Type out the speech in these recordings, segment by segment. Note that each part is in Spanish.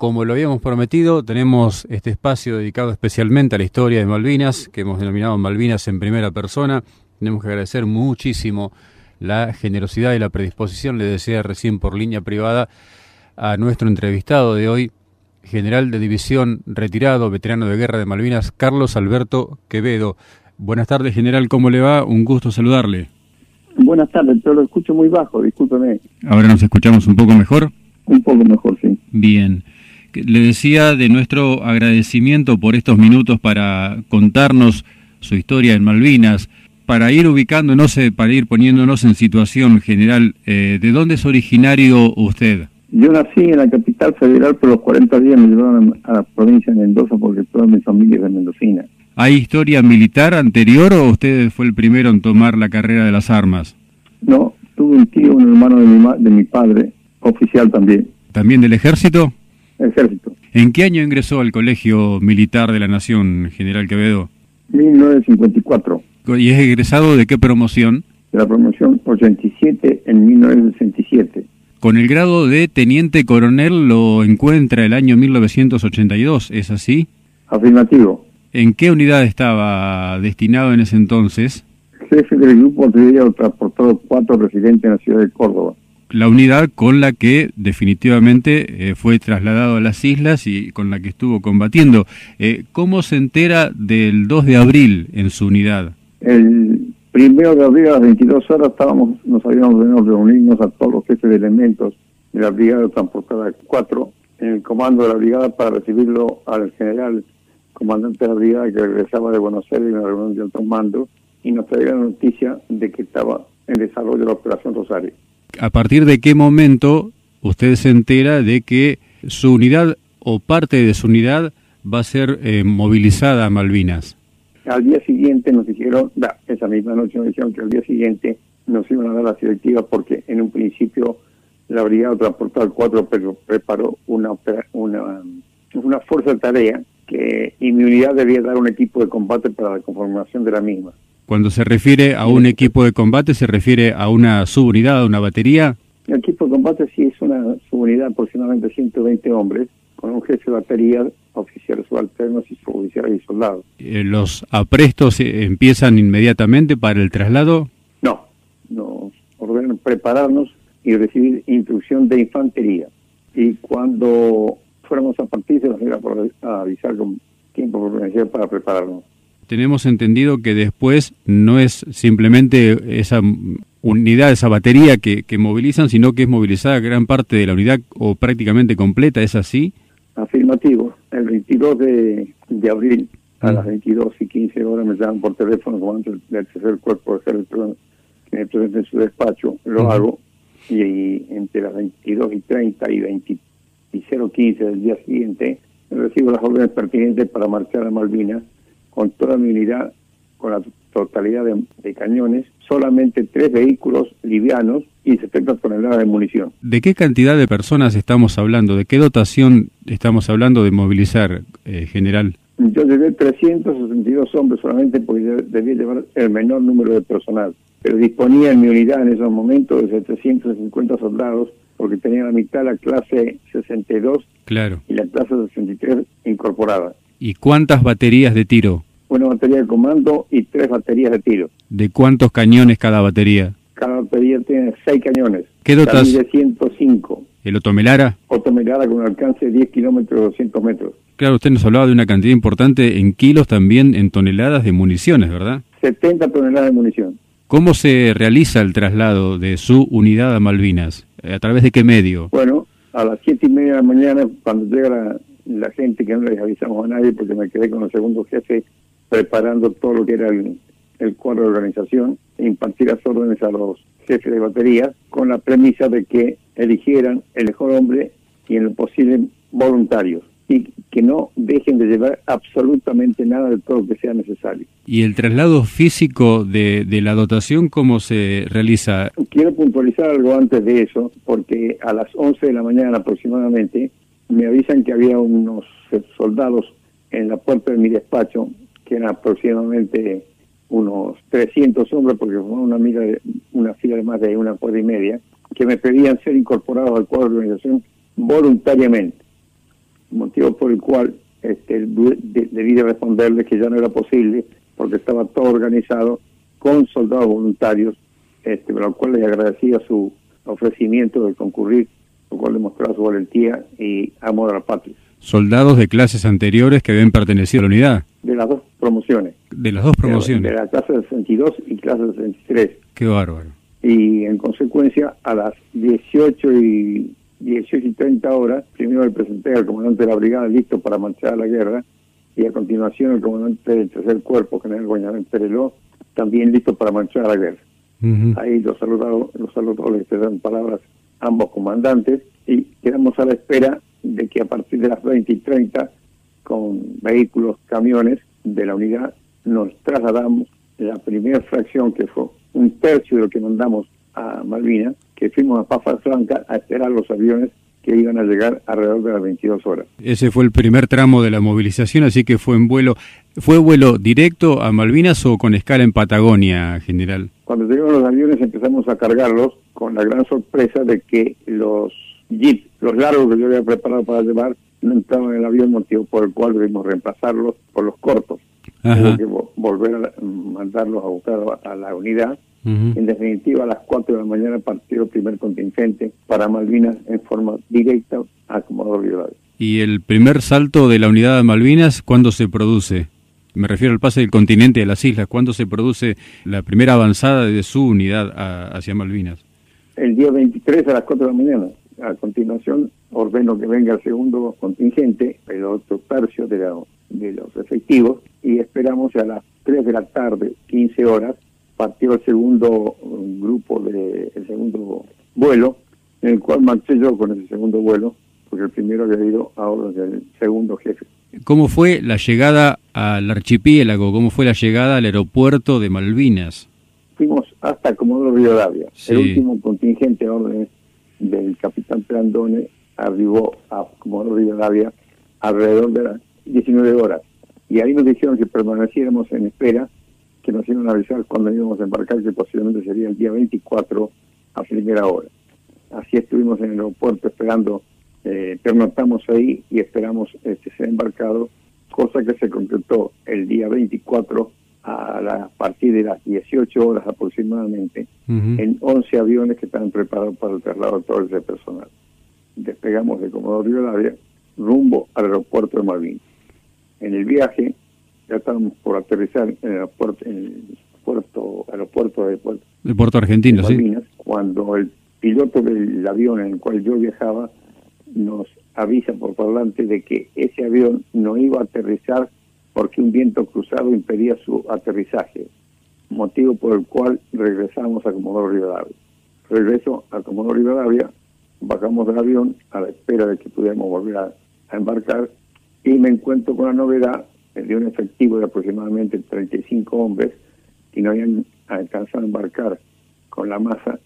Como lo habíamos prometido, tenemos este espacio dedicado especialmente a la historia de Malvinas, que hemos denominado Malvinas en primera persona. Tenemos que agradecer muchísimo la generosidad y la predisposición, le decía recién por línea privada, a nuestro entrevistado de hoy, general de división retirado, veterano de guerra de Malvinas, Carlos Alberto Quevedo. Buenas tardes, general, ¿cómo le va? Un gusto saludarle. Buenas tardes, pero lo escucho muy bajo, discúlpeme. ¿Ahora nos escuchamos un poco mejor? Un poco mejor, sí. Bien. Le decía de nuestro agradecimiento por estos minutos para contarnos su historia en Malvinas, para ir ubicándonos, para ir poniéndonos en situación general. Eh, ¿De dónde es originario usted? Yo nací en la capital federal, pero los 40 días me llevaron a la provincia de Mendoza porque toda mi familia es de Mendocina. ¿Hay historia militar anterior o usted fue el primero en tomar la carrera de las armas? No, tuve un tío, un hermano de mi, de mi padre, oficial también. ¿También del ejército? Ejército. ¿En qué año ingresó al Colegio Militar de la Nación, General Quevedo? 1954. ¿Y es egresado de qué promoción? De la promoción 87 en 1967. Con el grado de teniente coronel lo encuentra el año 1982, ¿es así? Afirmativo. ¿En qué unidad estaba destinado en ese entonces? Jefe del grupo de transportado cuatro residentes en la ciudad de Córdoba la unidad con la que definitivamente eh, fue trasladado a las islas y con la que estuvo combatiendo. Eh, ¿Cómo se entera del 2 de abril en su unidad? El primero de abril a las 22 horas estábamos, nos habíamos venido reunirnos a todos los jefes de elementos de la Brigada Transportada 4 en el comando de la brigada para recibirlo al general comandante de la brigada que regresaba de Buenos Aires en la reunión de alto mando y nos traía la noticia de que estaba en desarrollo de la Operación Rosario. ¿A partir de qué momento usted se entera de que su unidad o parte de su unidad va a ser eh, movilizada a Malvinas? Al día siguiente nos dijeron, esa misma noche nos dijeron que al día siguiente nos iban a dar las directivas porque en un principio la Brigada Transportal 4 preparó una, una, una fuerza de tarea que, y mi unidad debía dar un equipo de combate para la conformación de la misma. Cuando se refiere a un equipo de combate, ¿se refiere a una subunidad, a una batería? El equipo de combate sí es una subunidad, aproximadamente 120 hombres, con un jefe de batería, oficiales subalternos y suboficiales y soldados. Eh, ¿Los aprestos empiezan inmediatamente para el traslado? No, nos ordenan prepararnos y recibir instrucción de infantería. Y cuando fuéramos a partir, se nos iba a avisar con tiempo para prepararnos tenemos entendido que después no es simplemente esa unidad, esa batería que, movilizan, sino que es movilizada gran parte de la unidad o prácticamente completa, ¿es así? Afirmativo. El 22 de, abril a las 22 y 15 horas me llaman por teléfono como antes del tercer cuerpo de ejército que me en su despacho, lo hago y, entre las 22 y 30 y 20 y 015 del día siguiente recibo las órdenes pertinentes para marchar a Malvinas con toda mi unidad, con la totalidad de, cañones, solamente tres vehículos livianos y 70 toneladas de munición. ¿De qué cantidad de personas estamos hablando? ¿De qué dotación estamos hablando de movilizar, eh, general? Yo llevé 362 hombres solamente porque debía llevar el menor número de personal, pero disponía en mi unidad en esos momentos de 750 soldados porque tenía la mitad la clase 62 claro. y la clase 63 incorporada. ¿Y cuántas baterías de tiro? Una batería de comando y tres baterías de tiro. ¿De cuántos cañones cada batería? Cada batería tiene seis cañones. ¿Qué dotas? de 105. ¿El Otomelara? Otomelara con un alcance de 10 kilómetros, 200 metros. Claro, usted nos hablaba de una cantidad importante en kilos, también en toneladas de municiones, ¿verdad? 70 toneladas de munición. ¿Cómo se realiza el traslado de su unidad a Malvinas? ¿A través de qué medio? Bueno, a las siete y media de la mañana, cuando llega la, la gente que no les avisamos a nadie porque me quedé con el segundo jefe preparando todo lo que era el, cuadro de organización e impartir las órdenes a los jefes de batería con la premisa de que eligieran el mejor hombre y en lo posible voluntarios y que no dejen de llevar absolutamente nada de todo lo que sea necesario. ¿Y el traslado físico de, de la dotación cómo se realiza? Quiero puntualizar algo antes de eso, porque a las 11 de la mañana aproximadamente me avisan que había unos soldados en la puerta de mi despacho, que aproximadamente unos 300 hombres, porque fue una, mira una fila de más de una cuadra y media, que me pedían ser incorporados al cuadro de organización voluntariamente. motivo por el cual este, debí de responderle que ya no era posible porque estaba todo organizado con soldados voluntarios, este, por lo cual le agradecía su ofrecimiento de concurrir, lo cual demostraba su valentía y amor a la patria. Soldados de clases anteriores que habían pertenecido a la unidad. De las dos promociones. De las dos promociones. De, la clase 62 y clase 63. Qué bárbaro. Y en consecuencia, a las 18 y 18 y 30 horas, primero le presenté al comandante de la brigada listo para marchar a la guerra, y a continuación el comandante del tercer cuerpo, general Guañamén Pereló, también listo para marchar a la guerra. Ahí los saludados, los saludados les dan palabras ambos comandantes y quedamos a la espera de que a partir de las 20 y 30, con vehículos, camiones de la unidad, nos trasladamos la primera fracción, que fue un tercio de lo que mandamos a Malvinas, que fuimos a Pafa Franca a esperar los aviones que iban a llegar alrededor de las 22 horas. Ese fue el primer tramo de la movilización, así que fue en vuelo. ¿Fue vuelo directo a Malvinas o con escala en Patagonia, general? Cuando llegamos los aviones empezamos a cargarlos con la gran sorpresa de que los jeeps, los largos que yo había preparado para llevar, no entraban en el avión, motivo por el cual debimos reemplazarlos por los cortos. Que volver a mandarlos a buscar a la unidad en definitiva, a las 4 de la mañana partió el primer contingente para Malvinas en forma directa a Comodoro Rivadavia. ¿Y el primer salto de la unidad de Malvinas, cuándo se produce? Me refiero al pase del continente a las islas. ¿Cuándo se produce la primera avanzada de su unidad hacia Malvinas? El día 23 a las 4 de la mañana. A continuación, ordeno que venga el segundo contingente, el otro tercio de, de los efectivos, y esperamos a las 3 de la tarde, 15 horas, partió el segundo grupo, de, el segundo vuelo, en el cual marché yo con ese segundo vuelo, porque el primero había ido a orden del segundo jefe. ¿Cómo fue la llegada al archipiélago? ¿Cómo fue la llegada al aeropuerto de Malvinas? Fuimos hasta Comodoro Rivadavia. El último contingente a orden del capitán Prandone arribó a Comodoro Rivadavia alrededor de las 19 horas. Y ahí nos dijeron que permaneciéramos en espera que nos iban a avisar cuando íbamos a embarcar, que posiblemente sería el día 24 a primera hora. Así estuvimos en el aeropuerto esperando, eh, pernoctamos ahí y esperamos este, ser embarcado, cosa que se concretó el día 24 a, la, partir de las 18 horas aproximadamente, en 11 aviones que estaban preparados para el traslado de todo ese personal. Despegamos de Comodoro Rivadavia rumbo al aeropuerto de Malvinas. En el viaje ya estábamos por aterrizar en el aeropuerto, en el puerto, aeropuerto de Puerto, Argentino, sí. cuando el piloto del avión en el cual yo viajaba nos avisa por parlante de que ese avión no iba a aterrizar porque un viento cruzado impedía su aterrizaje, motivo por el cual regresamos a Comodoro Rivadavia. Regreso a Comodoro Rivadavia, bajamos del avión a la espera de que pudiéramos volver a embarcar y me encuentro con la novedad de un efectivo de aproximadamente 35 hombres que no habían alcanzado a embarcar con la masa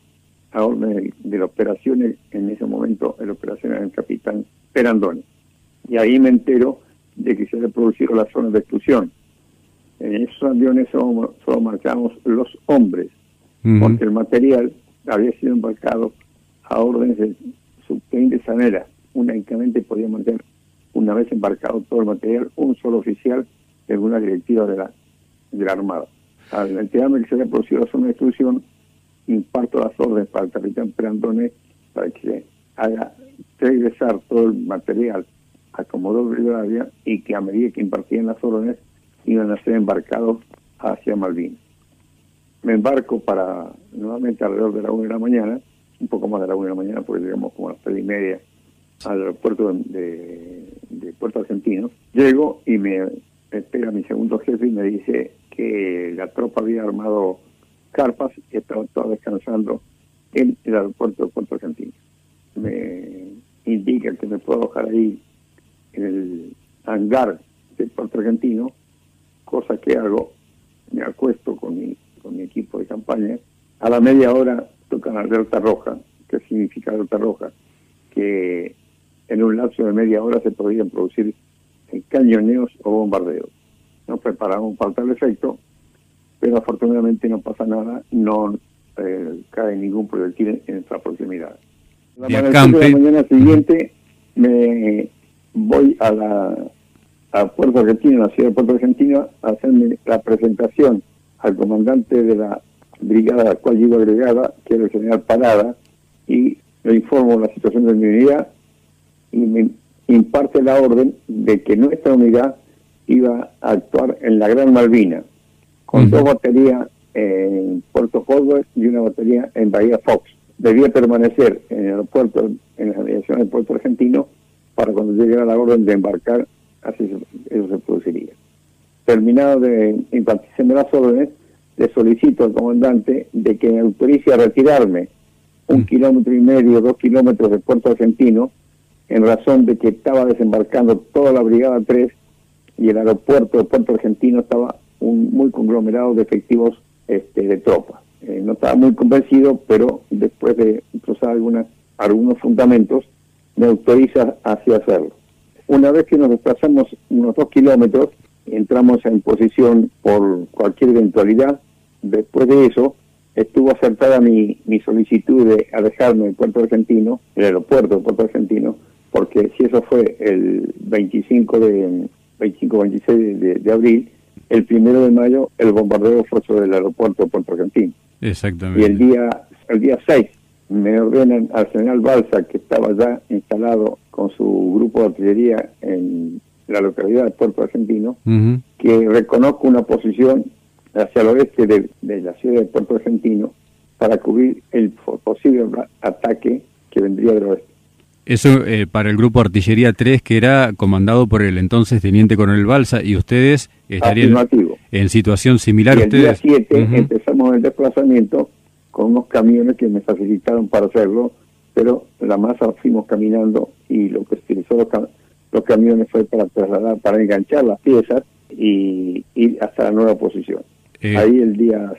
a orden de, la operación, en ese momento la operación era el capitán Perandone. Y ahí me entero de que se había producido la zona de exclusión. En esos aviones solo, solo marchábamos los hombres, porque el material había sido embarcado a órdenes del subteniente Sanera. Únicamente podía mantener una vez embarcado todo el material, un solo oficial según la directiva de la, de la Armada. Al enterarme que se había producido la zona de exclusión, imparto las órdenes para el capitán Perandone para que haga regresar todo el material a Comodoro Rivadavia y que a medida que impartían las órdenes iban a ser embarcados hacia Malvinas. Me embarco para nuevamente alrededor de la una de la mañana, un poco más de la una de la mañana, porque llegamos como a las tres y media al aeropuerto de, Puerto Argentino. Llego y me espera mi segundo jefe y me dice que la tropa había armado carpas y estaba toda descansando en el aeropuerto de Puerto Argentino. Me indica que me puedo alojar ahí el hangar de Puerto Argentino, cosa que hago, me acuesto con mi, con mi equipo de campaña. A la media hora tocan alerta roja. ¿Qué significa alerta roja? Que en un lapso de media hora se podían producir cañoneos o bombardeos. Nos preparamos para tal efecto, pero afortunadamente no pasa nada, no eh, cae ningún proyectil en nuestra proximidad. La, la mañana siguiente me voy a la a Puerto Argentino, a la ciudad de Puerto Argentino, a hacerme la presentación al comandante de la brigada a la cual iba agregada, que era el general Parada, y le informo la situación de mi unidad y me imparte la orden de que nuestra unidad iba a actuar en la Gran Malvina, con dos baterías en Puerto Howard y una batería en Bahía Fox. Debía permanecer en el aeropuerto, en la aviación del puerto argentino, para cuando llegara la orden de embarcar, así eso se produciría. Terminado de impartirme las órdenes, le solicito al comandante de que me autorice a retirarme un kilómetro y medio, dos kilómetros de puerto argentino, en razón de que estaba desembarcando toda la Brigada 3 y el aeropuerto de Puerto Argentino estaba un muy conglomerado de efectivos este, de tropas. Eh, no estaba muy convencido, pero después de cruzar algunas, algunos fundamentos, me autoriza hacia hacerlo. Una vez que nos desplazamos unos dos kilómetros, entramos en posición por cualquier eventualidad. Después de eso, estuvo acertada mi, mi solicitud de alejarme del puerto argentino, el aeropuerto del puerto argentino, porque si eso fue el 25 de 25-26 de, abril, el primero de mayo el bombardeo fue sobre el aeropuerto de Puerto Argentino. Exactamente. Y el día, el día 6 me ordenan al general Balsa, que estaba ya instalado con su grupo de artillería en la localidad de Puerto Argentino, que reconozca una posición hacia el oeste de, de, la ciudad de Puerto Argentino para cubrir el posible ataque que vendría del oeste. Eso eh, para el grupo Artillería 3, que era comandado por el entonces Teniente Coronel Balsa, y ustedes estarían en situación similar. Y el día 7 empezamos el desplazamiento con unos camiones que me facilitaron para hacerlo, pero la masa fuimos caminando y lo que utilizó los, camiones fue para trasladar, para enganchar las piezas y ir hasta la nueva posición. Eh. Ahí el día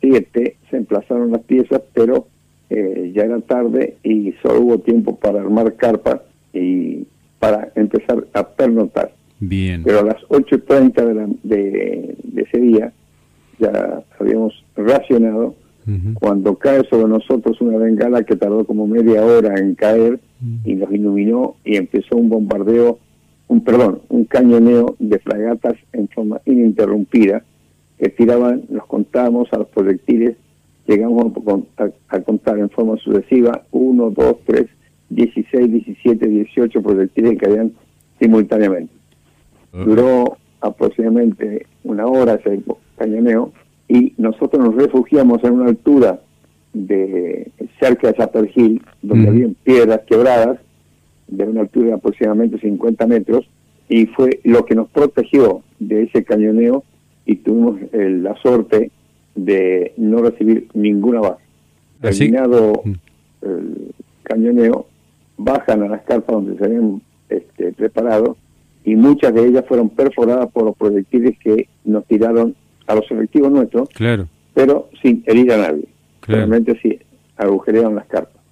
7 se emplazaron las piezas, pero eh, ya era tarde y solo hubo tiempo para armar carpa y para empezar a pernotar. Bien. Pero a las 8.30 de, de, de ese día ya habíamos racionado cuando cae sobre nosotros una bengala que tardó como media hora en caer y nos iluminó y empezó un bombardeo, un perdón, un cañoneo de fragatas en forma ininterrumpida que tiraban, nos contábamos a los proyectiles llegamos a, contar en forma sucesiva 1, 2, 3, 16, 17, 18 proyectiles que caían simultáneamente. Duró aproximadamente una hora ese cañoneo y nosotros nos refugiamos en una altura de cerca de Chapel Hill, donde había piedras quebradas, de una altura de aproximadamente 50 metros, y fue lo que nos protegió de ese cañoneo y tuvimos la suerte de no recibir ninguna base. Terminado mm. el cañoneo, bajan a las carpas donde se habían este, preparado y muchas de ellas fueron perforadas por los proyectiles que nos tiraron a los efectivos nuestros, claro. pero sin herir a nadie. Realmente sí agujerearon las carpas.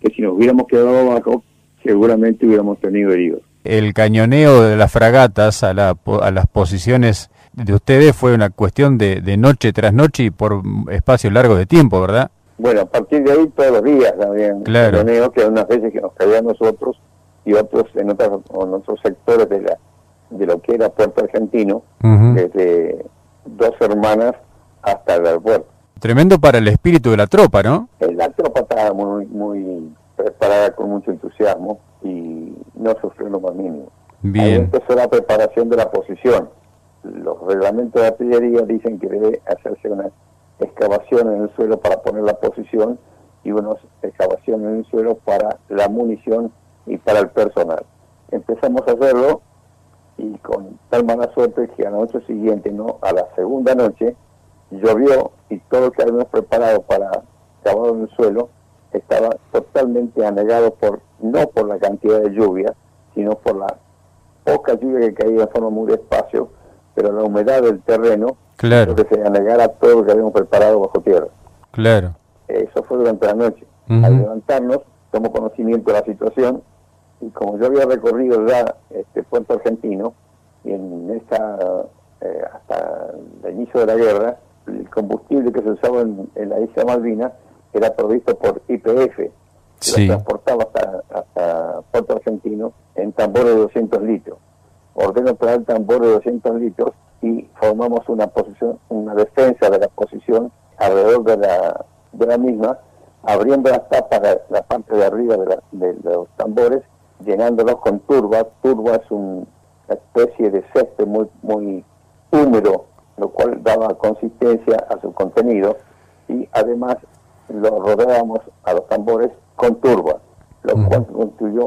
Que si nos hubiéramos quedado abajo, seguramente hubiéramos tenido heridos. El cañoneo de las fragatas a, la, a las posiciones de ustedes fue una cuestión de, de noche tras noche y por espacio largo de tiempo, ¿verdad? Bueno, a partir de ahí todos los días también. Claro. que unas veces que nos caían nosotros y otros en, otros, en otros sectores de la de lo que era Puerto Argentino, desde dos hermanas hasta el aeropuerto. Tremendo para el espíritu de la tropa, ¿no? Eh, la tropa estaba muy, muy preparada con mucho entusiasmo y no sufrió lo más mínimo. Bien. Ahí empezó la preparación de la posición los reglamentos de artillería dicen que debe hacerse una excavación en el suelo para poner la posición y una excavación en el suelo para la munición y para el personal. Empezamos a hacerlo y con tal mala suerte que a la noche siguiente, no a la segunda noche, llovió y todo lo que habíamos preparado para cavar en el suelo estaba totalmente anegado por no por la cantidad de lluvia, sino por la poca lluvia que caía de forma muy despacio pero la humedad del terreno claro. que se anegara todo lo que habíamos preparado bajo tierra. Claro. Eso fue durante la noche. Al levantarnos, tomó conocimiento de la situación y como yo había recorrido ya este puerto argentino, y en esta, eh, hasta el inicio de la guerra, el combustible que se usaba en, la isla Malvinas era provisto por IPF, que transportaba hasta, hasta Puerto Argentino en tambor de 200 litros. Ordeno traer tambor de 200 litros y formamos una posición, una defensa de la posición alrededor de la, de la misma, abriendo las tapas de la parte de arriba de, de, los tambores, llenándolos con turba. Turba es una especie de césped muy, muy húmedo, lo cual daba consistencia a su contenido y además lo rodeábamos a los tambores con turba, lo cual construyó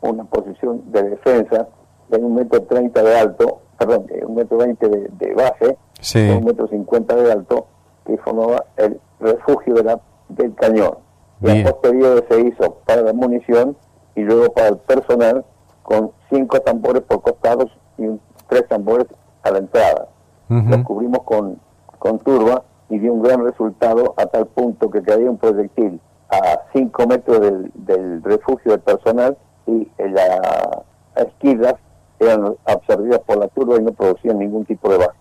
una posición de defensa de un metro treinta de alto, perdón, de un metro veinte de, base, de un metro cincuenta de alto, que formaba el refugio de la, del cañón. Y en posterior se hizo para la munición y luego para el personal con cinco tambores por costados y tres tambores a la entrada. Lo cubrimos con, con turba y dio un gran resultado a tal punto que caía un proyectil a 5 metros del, del, refugio del personal y las esquilas eran absorbidas por la turba y no producían ningún tipo de baja.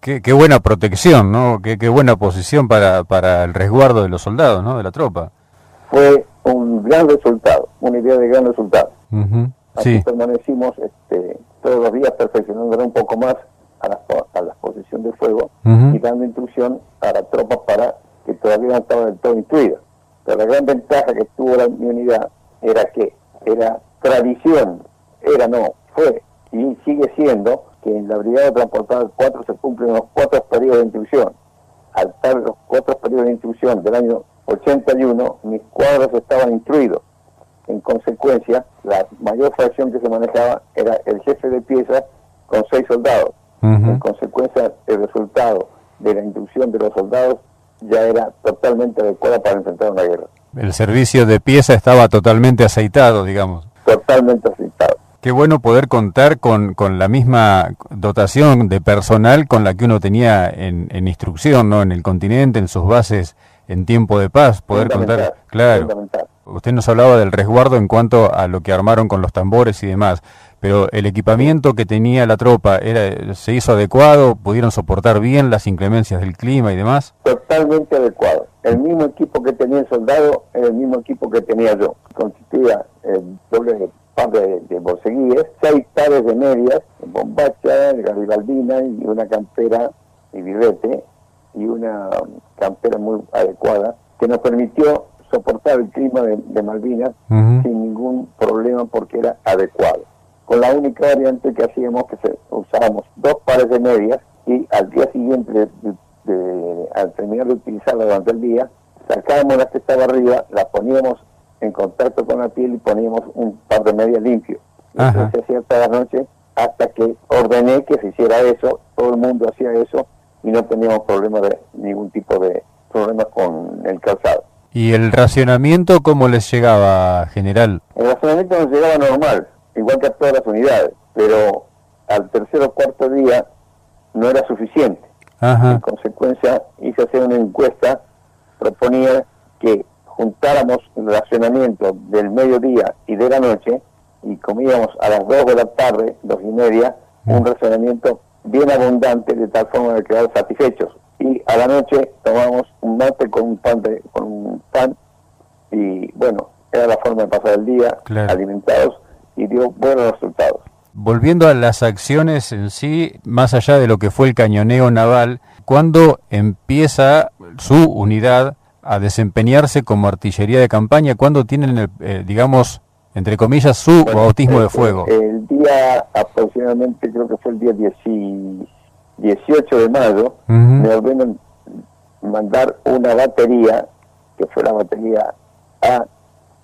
Qué, qué, buena protección, ¿no? Qué, qué, buena posición para, para el resguardo de los soldados, ¿no? De la tropa. Fue un gran resultado, una idea de gran resultado. Así permanecimos este, todos los días perfeccionando un poco más a la, a la posición de fuego y dando instrucción a la tropa para que todavía no estaba del todo instruida. Pero la gran ventaja que tuvo la, mi unidad era que era tradición, era no, fue y sigue siendo que en la Brigada Transportada 4 se cumplen los cuatro periodos de instrucción. Al estar los cuatro periodos de instrucción del año 81, mis cuadros estaban instruidos. En consecuencia, la mayor fracción que se manejaba era el jefe de pieza con seis soldados. En consecuencia, el resultado de la instrucción de los soldados ya era totalmente adecuada para enfrentar una guerra. El servicio de pieza estaba totalmente aceitado, digamos. Totalmente aceitado. Qué bueno poder contar con, con la misma dotación de personal con la que uno tenía en, en instrucción, ¿no? En el continente, en sus bases en tiempo de paz, poder contar. Claro. Usted nos hablaba del resguardo en cuanto a lo que armaron con los tambores y demás pero el equipamiento que tenía la tropa era se hizo adecuado, pudieron soportar bien las inclemencias del clima y demás. Totalmente adecuado. El mismo equipo que tenía el soldado era el mismo equipo que tenía yo. Consistía el doble par de, de seis pares de medias, bombacha, garibaldina y una campera y birrete y una campera muy adecuada que nos permitió soportar el clima de, Malvinas sin ningún problema porque era adecuado. Con la única variante que hacíamos que se, usábamos dos pares de medias y al día siguiente, de, al terminar de utilizarla durante el día, sacábamos la que estaba arriba, la poníamos en contacto con la piel y poníamos un par de medias limpio. Se hacía toda la noche hasta que ordené que se hiciera eso, todo el mundo hacía eso y no teníamos problema de ningún tipo de problemas con el calzado. ¿Y el racionamiento cómo les llegaba, general? El racionamiento nos llegaba normal igual que a todas las unidades, pero al tercer o cuarto día no era suficiente. En consecuencia, hice hacer una encuesta, proponía que juntáramos el racionamiento del mediodía y de la noche y comíamos a las dos de la tarde, dos y media, un racionamiento bien abundante de tal forma de quedar satisfechos. Y a la noche tomamos un mate con un pan, con un pan y bueno, era la forma de pasar el día alimentados y dio buenos resultados. Volviendo a las acciones en sí, más allá de lo que fue el cañoneo naval, ¿cuándo empieza su unidad a desempeñarse como artillería de campaña? ¿Cuándo tienen, el, eh, digamos, entre comillas, su bautismo de fuego? El día aproximadamente, creo que fue el día 18 de mayo, me ordenan mandar una batería, que fue la batería A,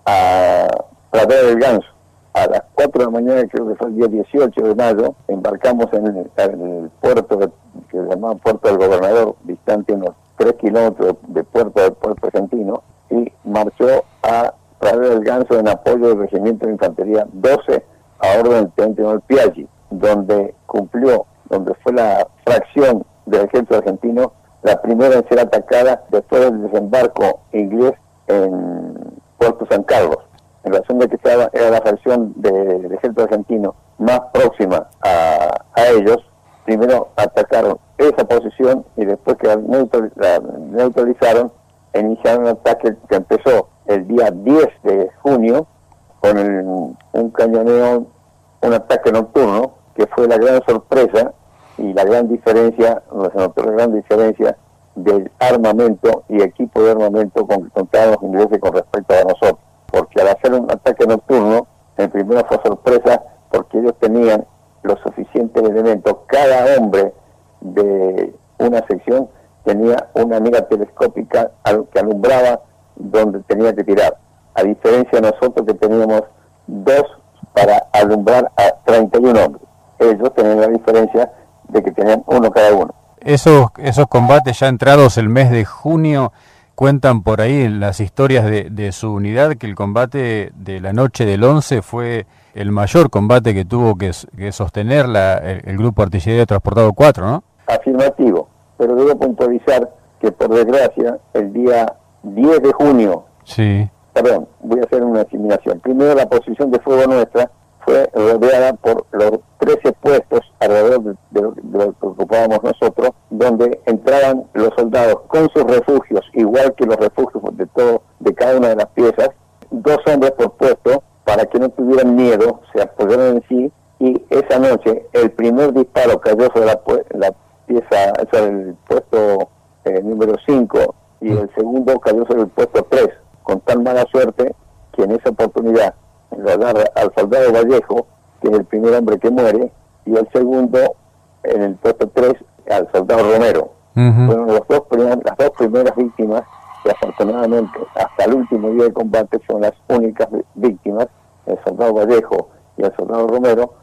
a Pradera del Ganso a las 4 de la mañana, creo que fue el día 18 de mayo, embarcamos en el, puerto que se llamaba Puerto del Gobernador, distante unos 3 kilómetros de puerto del puerto argentino, y marchó a Pradera del Ganso en apoyo del Regimiento de Infantería 12 a orden del Teniente Manuel Piaggi, donde cumplió, donde fue la fracción del ejército argentino la primera en ser atacada después del desembarco inglés en Puerto San Carlos. En razón de que era la facción del ejército argentino más próxima a, ellos, primero atacaron esa posición y después que la neutralizaron, iniciaron un ataque que empezó el día 10 de junio con un cañoneo, un ataque nocturno, que fue la gran sorpresa y la gran diferencia, la gran diferencia del armamento y equipo de armamento con que contaban los ingleses con respecto a nosotros. Porque al hacer un ataque nocturno, en primero fue sorpresa porque ellos tenían los suficientes elementos. Cada hombre de una sección tenía una mira telescópica que alumbraba donde tenía que tirar. A diferencia de nosotros que teníamos dos para alumbrar a 31 hombres. Ellos tenían la diferencia de que tenían uno cada uno. Esos, esos combates ya entrados el mes de junio cuentan por ahí en las historias de, su unidad que el combate de la noche del 11 fue el mayor combate que tuvo que, sostener la, el, grupo artillería transportado 4, ¿no? Afirmativo, pero debo puntualizar que por desgracia el día 10 de junio, sí. perdón, voy a hacer una asimilación. Primero la posición de fuego nuestra fue rodeada por los 13 puestos alrededor de, lo, que ocupábamos nosotros, donde entraban los soldados con sus refugios, igual que los refugios de todo, de cada una de las piezas, dos hombres por puesto, para que no tuvieran miedo, se apoyaron en sí, y esa noche el primer disparo cayó sobre la, la pieza, sobre el puesto eh, número 5, y el segundo cayó sobre el puesto 3, con tan mala suerte que en esa oportunidad lo agarra al soldado Vallejo, que es el primer hombre que muere, y el segundo, en el puesto 3, al soldado Romero. Fueron los dos las dos primeras víctimas que afortunadamente hasta el último día de combate son las únicas víctimas, el soldado Vallejo y el soldado Romero,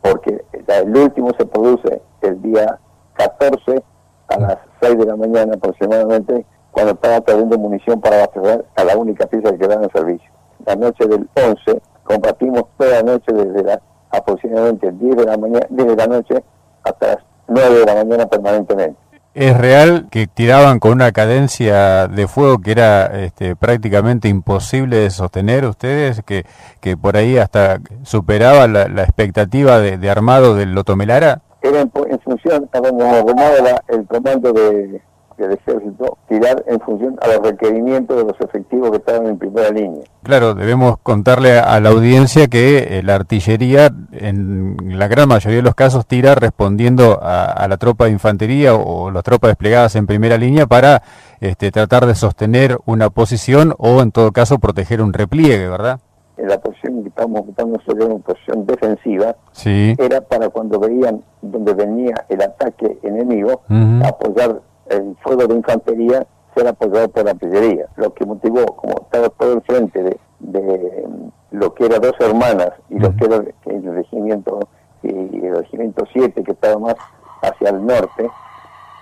porque el último se produce el día 14 a las 6 de la mañana aproximadamente, cuando estaba trayendo munición para abastecer a la única pieza que quedaba en servicio. La noche del 11 combatimos toda la noche desde la, aproximadamente 10 de la mañana, de la noche hasta las 9 de la mañana permanentemente. ¿Es real que tiraban con una cadencia de fuego que era este, prácticamente imposible de sostener ustedes? Que, que por ahí hasta superaba la, expectativa de, armado del Lotomelara? Era en, función, habíamos armado el comando de, del ejército tirar en función a los requerimientos de los efectivos que estaban en primera línea. Claro, debemos contarle a la audiencia que eh, la artillería en la gran mayoría de los casos tira respondiendo a, la tropa de infantería o las tropas desplegadas en primera línea para este, tratar de sostener una posición o en todo caso proteger un repliegue, ¿verdad? En la posición que estamos ocupando sobre una posición defensiva sí. era para cuando veían donde venía el ataque enemigo apoyar el fuego de infantería ser apoyado por la artillería, lo que motivó, como estaba todo el frente de, lo que era dos hermanas y lo que era el regimiento y el regimiento 7 que estaba más hacia el norte,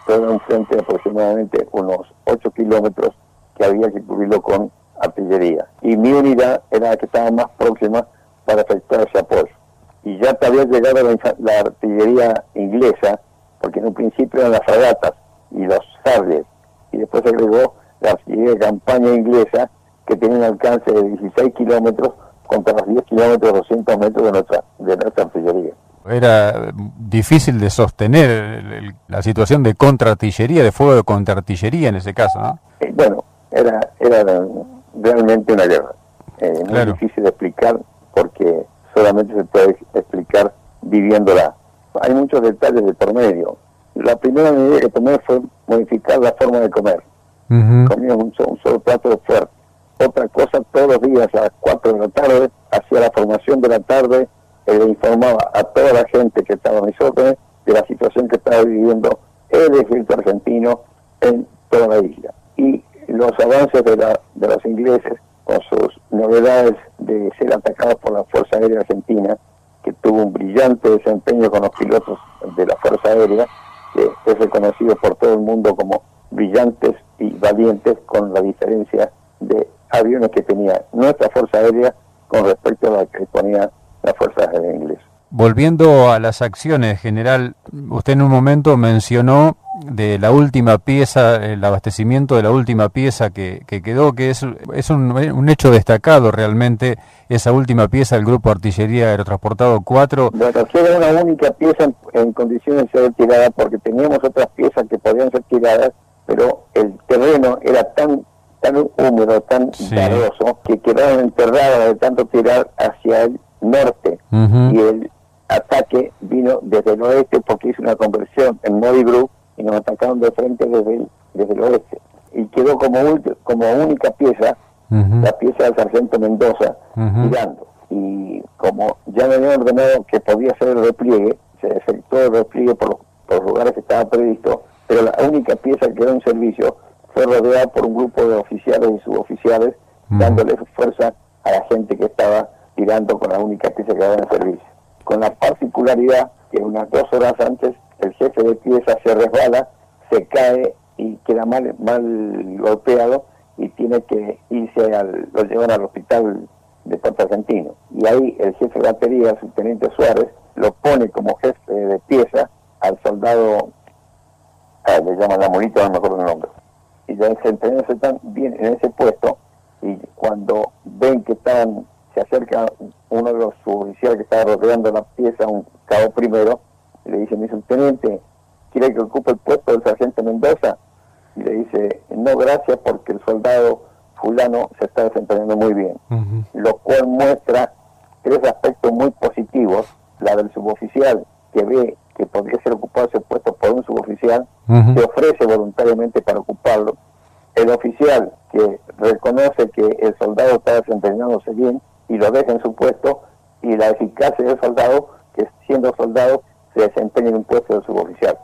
todo un frente de aproximadamente unos 8 kilómetros que había que cubrirlo con artillería. Y mi unidad era la que estaba más próxima para efectuar ese apoyo. Y ya había llegado la artillería inglesa, porque en un principio eran las fragatas, y los sables. Y después agregó la artillería de campaña inglesa que tiene un alcance de 16 kilómetros contra los 10 kilómetros 200 metros de nuestra, de nuestra artillería. Era difícil de sostener la situación de contraartillería, de fuego de contraartillería en ese caso, ¿no? Eh, bueno, era, era realmente una guerra. Eh, muy difícil de explicar porque solamente se puede explicar viviéndola. Hay muchos detalles de por medio la primera medida que tomé fue modificar la forma de comer. Comíamos un, solo plato de fuerte. Otra cosa, todos los días a las 4 de la tarde, hacia la formación de la tarde, le informaba a toda la gente que estaba en mis órdenes de la situación que estaba viviendo el ejército argentino en toda la isla. Y los avances de, la, de los ingleses con sus novedades de ser atacados por la Fuerza Aérea Argentina, que tuvo un brillante desempeño con los pilotos de la Fuerza Aérea, que es reconocido por todo el mundo como brillantes y valientes con la diferencia de aviones que tenía nuestra Fuerza Aérea con respecto a la que ponía la Fuerza Aérea Inglesa. Volviendo a las acciones, general, usted en un momento mencionó de la última pieza, el abastecimiento de la última pieza que, quedó, que es, es un, hecho destacado realmente, esa última pieza del Grupo Artillería Aerotransportado 4. Bueno, era una única pieza en, condiciones de ser tirada porque teníamos otras piezas que podían ser tiradas, pero el terreno era tan tan húmedo, tan Sí. que quedaron enterradas de tanto tirar hacia el norte. Y el ataque vino desde el oeste porque hizo una conversión en Modi Group y nos atacaron de frente desde el, desde el oeste. Y quedó como, como única pieza la pieza del sargento Mendoza Ujú. tirando. Y como ya me habían ordenado que podía hacer el repliegue, se efectuó el repliegue por, los- por los lugares que estaba previsto, pero la única pieza que quedó en servicio fue rodeada por un grupo de oficiales y suboficiales, dándole fuerza a la gente que estaba tirando con la única pieza que quedaba en servicio. Con la particularidad que unas dos horas antes el jefe de pieza se resbala, se cae y queda mal, mal golpeado y tiene que irse al, lo llevan al hospital de Puerto Argentino. Y ahí el jefe de batería, el subteniente Suárez, lo pone como jefe de pieza al soldado, ah, le llaman la monita, no me acuerdo el nombre. Y ya se se están bien en ese puesto y cuando ven que están, se acerca uno de los suboficiales que estaba rodeando la pieza, un cabo primero, y le dice, mi subteniente, ¿quiere que ocupe el puesto del sargento Mendoza? Y le dice, no, gracias, porque el soldado fulano se está desempeñando muy bien. Lo cual muestra tres aspectos muy positivos. La del suboficial, que ve que podría ser ocupado ese puesto por un suboficial, se ofrece voluntariamente para ocuparlo. El oficial que reconoce que el soldado está desempeñándose bien y lo deja en su puesto, y la eficacia del soldado que siendo soldado se desempeña en un puesto de suboficial.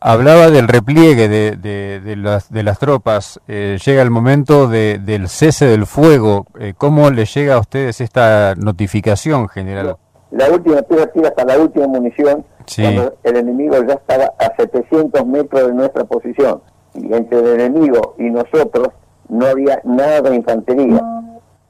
Hablaba del repliegue de, de- de las, de las tropas. Eh, llega el momento de- del cese del fuego. Eh, ¿Cómo le llega a ustedes esta notificación, general? La última tira hasta la última munición, Sí. cuando el enemigo ya estaba a 700 metros de nuestra posición. Y entre el enemigo y nosotros no había nada de infantería.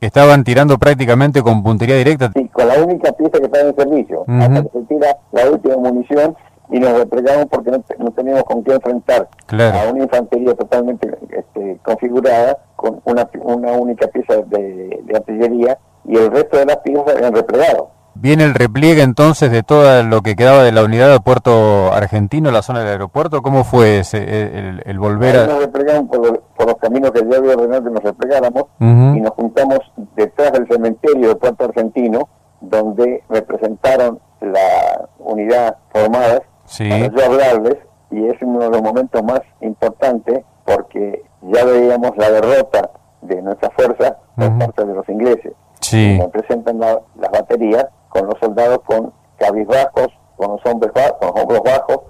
Estaban tirando prácticamente con puntería directa. Sí, con la única pieza que estaba en servicio. Hasta que se tira la última munición y nos replegamos porque no, te- no teníamos con qué enfrentar Claro. a una infantería totalmente este, configurada con una, una única pieza de, de artillería y el resto de las piezas habían replegado. Viene el repliegue entonces de todo lo que quedaba de la unidad de Puerto Argentino, la zona del aeropuerto. ¿Cómo fue ese, el, el volver a...? nos replegamos por los, por los caminos que yo había ordenado que nos replegáramos Ujú. y nos juntamos detrás del cementerio de Puerto Argentino, donde representaron la unidad formadas Sí. para yo hablarles y es uno de los momentos más importantes porque ya veíamos la derrota de nuestra fuerza por Ujú. parte de los ingleses. Sí. Nos presentan la- las baterías con los soldados con cabizbajos, con los hombres bajos, con los hombros bajos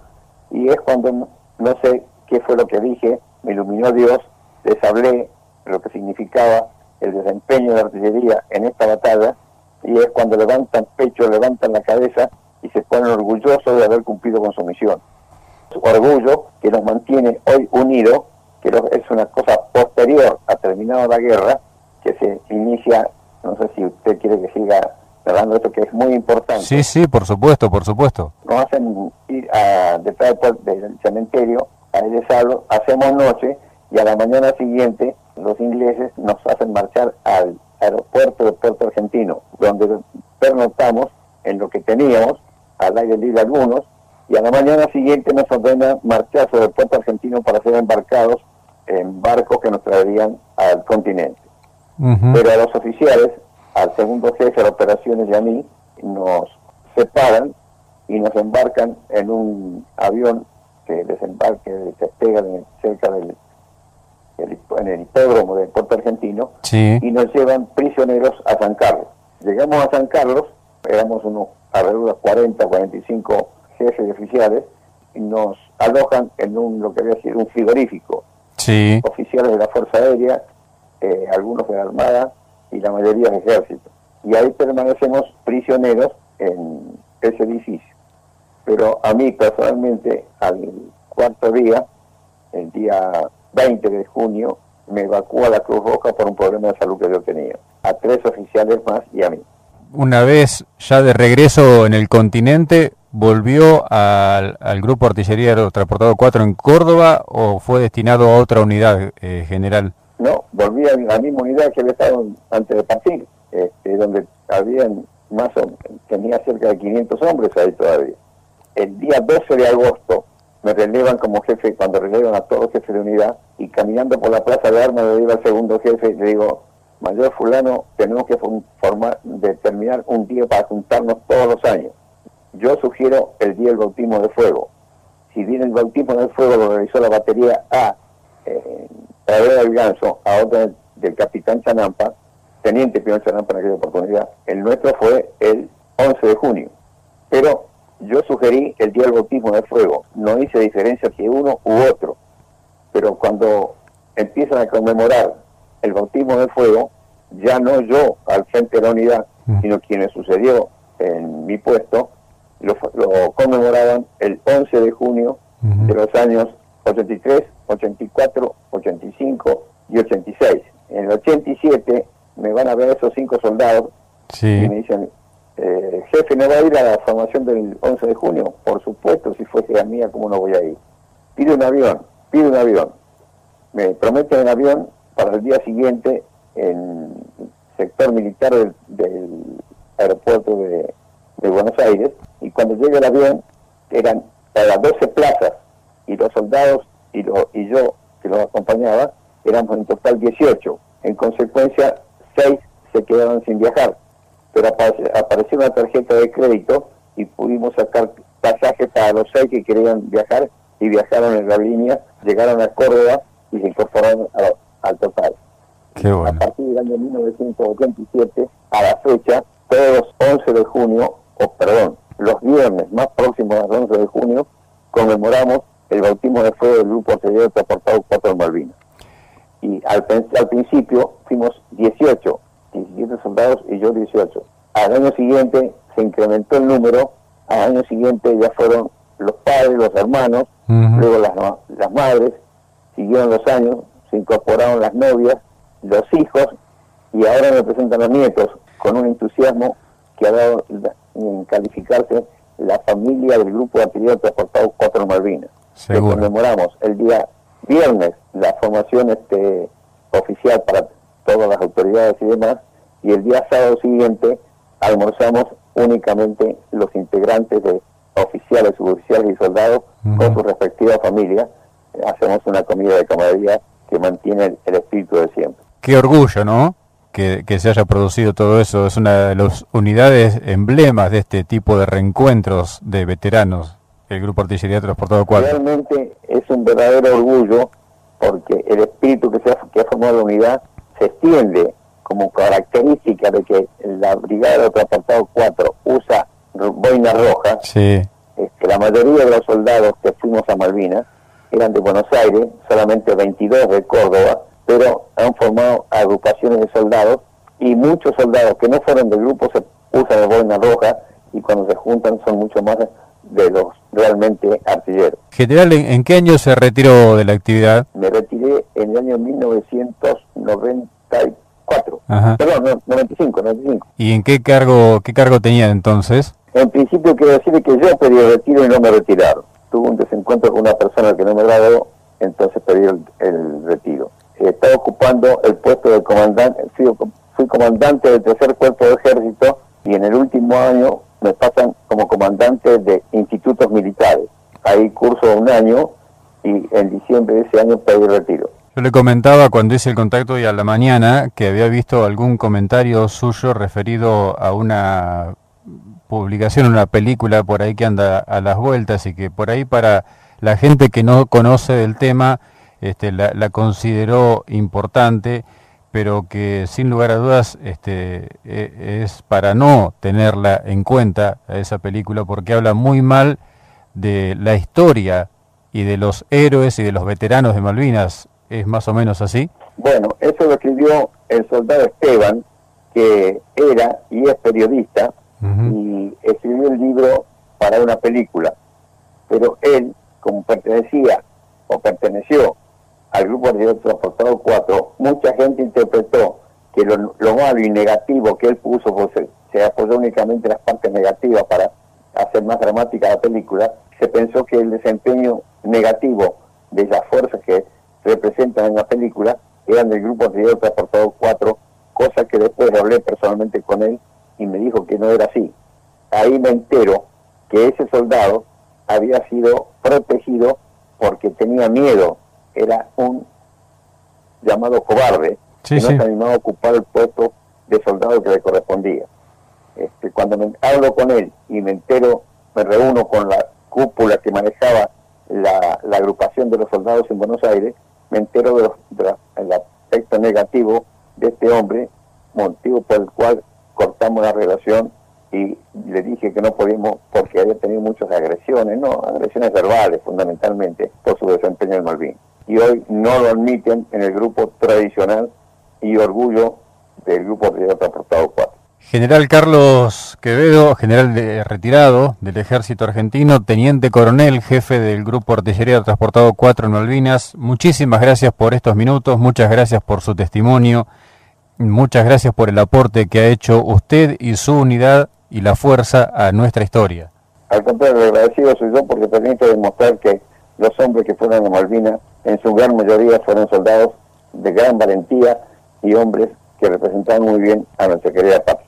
y es cuando no, sé qué fue lo que dije, me iluminó Dios, les hablé lo que significaba el desempeño de la artillería en esta batalla y es cuando levantan pecho, levantan la cabeza y se ponen orgullosos de haber cumplido con su misión. Su orgullo que nos mantiene hoy unidos, que es una cosa posterior a terminada la guerra, que se inicia, no sé si usted quiere que siga hablando de esto, que es muy importante. Sí, sí, por supuesto, por supuesto. nos hacen ir a, detrás del, cementerio a desalo, hacemos noche y a la mañana siguiente los ingleses nos hacen marchar al aeropuerto de Puerto Argentino, donde pernoctamos en lo que teníamos, al aire libre algunos, y a la mañana siguiente nos ordenan marchar sobre Puerto Argentino para ser embarcados en barcos que nos traerían al continente. Pero a los oficiales, al segundo jefe de operaciones y a mí, nos separan y nos embarcan en un avión que desembarque, cerca del, del en el hipódromo de Puerto Argentino Sí. y nos llevan prisioneros a San Carlos. Llegamos a San Carlos, éramos unos alrededor de 40, 45 jefes de oficiales y nos alojan en un lo que había sido un frigorífico Sí. oficiales de la Fuerza Aérea, eh, algunos de la Armada y la mayoría del Ejército. Y ahí permanecemos prisioneros en ese edificio. Pero a mí personalmente, al cuarto día, el día 20 de junio, me evacúa la Cruz Roja por un problema de salud que yo tenía. A tres oficiales más y a mí. Una vez ya de regreso en el continente, ¿volvió al, al Grupo Artillería Transportado 4 en Córdoba o fue destinado a otra unidad eh, general? No, volví a la misma unidad que había estado antes de partir, este, donde habían más o tenía cerca de 500 hombres ahí todavía. El día 12 de agosto me relevan como jefe, cuando relevan a todos los jefes de unidad, y caminando por la plaza de armas le digo al segundo jefe, le digo, mayor fulano, tenemos que formar, determinar un día para juntarnos todos los años. Yo sugiero el día del bautismo de fuego. Si bien el bautismo de fuego lo realizó la batería A, eh, Ganso, a otra del capitán Chanampa, teniente Pino Chanampa en aquella oportunidad, el nuestro fue el 11 de junio. Pero yo sugerí el día del bautismo de fuego, no hice diferencia si uno u otro, pero cuando empiezan a conmemorar el bautismo de fuego, ya no yo al frente de la unidad, mm. sino quienes sucedió en mi puesto, lo, conmemoraban el 11 de junio de los años 83, 84, 85 y 86. En el 87 me van a ver esos cinco soldados y me dicen, eh, jefe, ¿no va a ir a la formación del 11 de junio? Por supuesto, si fuese la mía, ¿cómo no voy a ir? Pide un avión, pide un avión. Me prometen un avión para el día siguiente en sector militar del, aeropuerto de, Buenos Aires y cuando llega el avión eran a las 12 plazas y los soldados y, lo, y yo que los acompañaba éramos en total 18. En consecuencia, 6 se quedaron sin viajar pero apareció una tarjeta de crédito y pudimos sacar pasajes para los seis que querían viajar y viajaron en la línea, llegaron a Córdoba y se incorporaron al total. A partir del año 1987 a la fecha, todos los 11 de junio, o perdón, los viernes más próximos al 11 de junio, conmemoramos el bautismo de fuego del grupo artillero transportado 4 en Malvinas. Y al, al principio fuimos 18, 17 soldados y yo 18. Al año siguiente se incrementó el número, al año siguiente ya fueron los padres, los hermanos, luego las, las madres, siguieron los años, se incorporaron las novias, los hijos y ahora me presentan los nietos con un entusiasmo que ha dado en calificarse la familia del grupo artillería transportado 4 Malvinas. Que conmemoramos el día viernes la formación este, oficial para todas las autoridades y demás, y el día sábado siguiente almorzamos únicamente los integrantes de oficiales, suboficiales y soldados con su respectiva familia. Hacemos una comida de camaradería que mantiene el, espíritu de siempre. Qué orgullo, ¿no? Que, que, se haya producido todo eso. Es una de las unidades emblemas de este tipo de reencuentros de veteranos, el Grupo Artillería Transportado 4. Realmente es un verdadero orgullo porque el espíritu que, se ha, que ha formado la unidad se extiende como característica de que la Brigada de Transportado 4 usa boina roja, sí. que la mayoría de los soldados que fuimos a Malvinas eran de Buenos Aires, solamente 22 de Córdoba, pero han formado agrupaciones de soldados y muchos soldados que no fueron del grupo se usan de boina roja y cuando se juntan son mucho más de los realmente artilleros. General, ¿en qué año se retiró de la actividad? Me retiré en el año 1994. Perdón, 95, 95. ¿Y en qué cargo qué cargo tenía entonces? En principio quiero decir que yo pedí el retiro y no me retiraron. Tuve un desencuentro con una persona que no me agradó, entonces pedí el, retiro. Estaba ocupando el puesto de comandante, fui, fui comandante del tercer cuerpo de ejército y en el último año me pasan como comandante de institutos militares. Ahí curso un año y en diciembre de ese año pedí retiro. Yo le comentaba cuando hice el contacto hoy a la mañana que había visto algún comentario suyo referido a una publicación, una película por ahí que anda a las vueltas y que por ahí para la gente que no conoce del tema este, la, la consideró importante pero que sin lugar a dudas este, e, es para no tenerla en cuenta a esa película porque habla muy mal de la historia y de los héroes y de los veteranos de Malvinas. ¿Es más o menos así? Bueno, eso lo escribió el soldado Esteban, que era y es periodista, y escribió el libro para una película. Pero él, como pertenecía o perteneció al grupo de transportado 4, mucha gente interpretó que lo, malo y negativo que él puso, pues se, apoyó únicamente en las partes negativas para hacer más dramática la película, se pensó que el desempeño negativo de las fuerzas que representan en la película eran del grupo de transportado 4, cosa que después hablé personalmente con él y me dijo que no era así. Ahí me entero que ese soldado había sido protegido porque tenía miedo era un llamado cobarde, que no se animó a ocupar el puesto de soldado que le correspondía. Este, cuando me, hablo con él y me entero, me reúno con la cúpula que manejaba la, agrupación de los soldados en Buenos Aires, me entero del de aspecto negativo de este hombre, motivo por el cual cortamos la relación y le dije que no podíamos porque había tenido muchas agresiones, no, agresiones verbales fundamentalmente por su desempeño en Malvin. Y hoy no lo admiten en el grupo tradicional y orgullo del grupo de transportado 4. General Carlos Quevedo, general de, retirado del ejército argentino, teniente coronel, jefe del grupo artillería transportado 4 en Malvinas, muchísimas gracias por estos minutos, muchas gracias por su testimonio, muchas gracias por el aporte que ha hecho usted y su unidad y la fuerza a nuestra historia. Al contrario, agradecido soy yo porque permite demostrar que los hombres que fueron a Malvinas, en su gran mayoría fueron soldados de gran valentía y hombres que representaban muy bien a nuestra querida patria.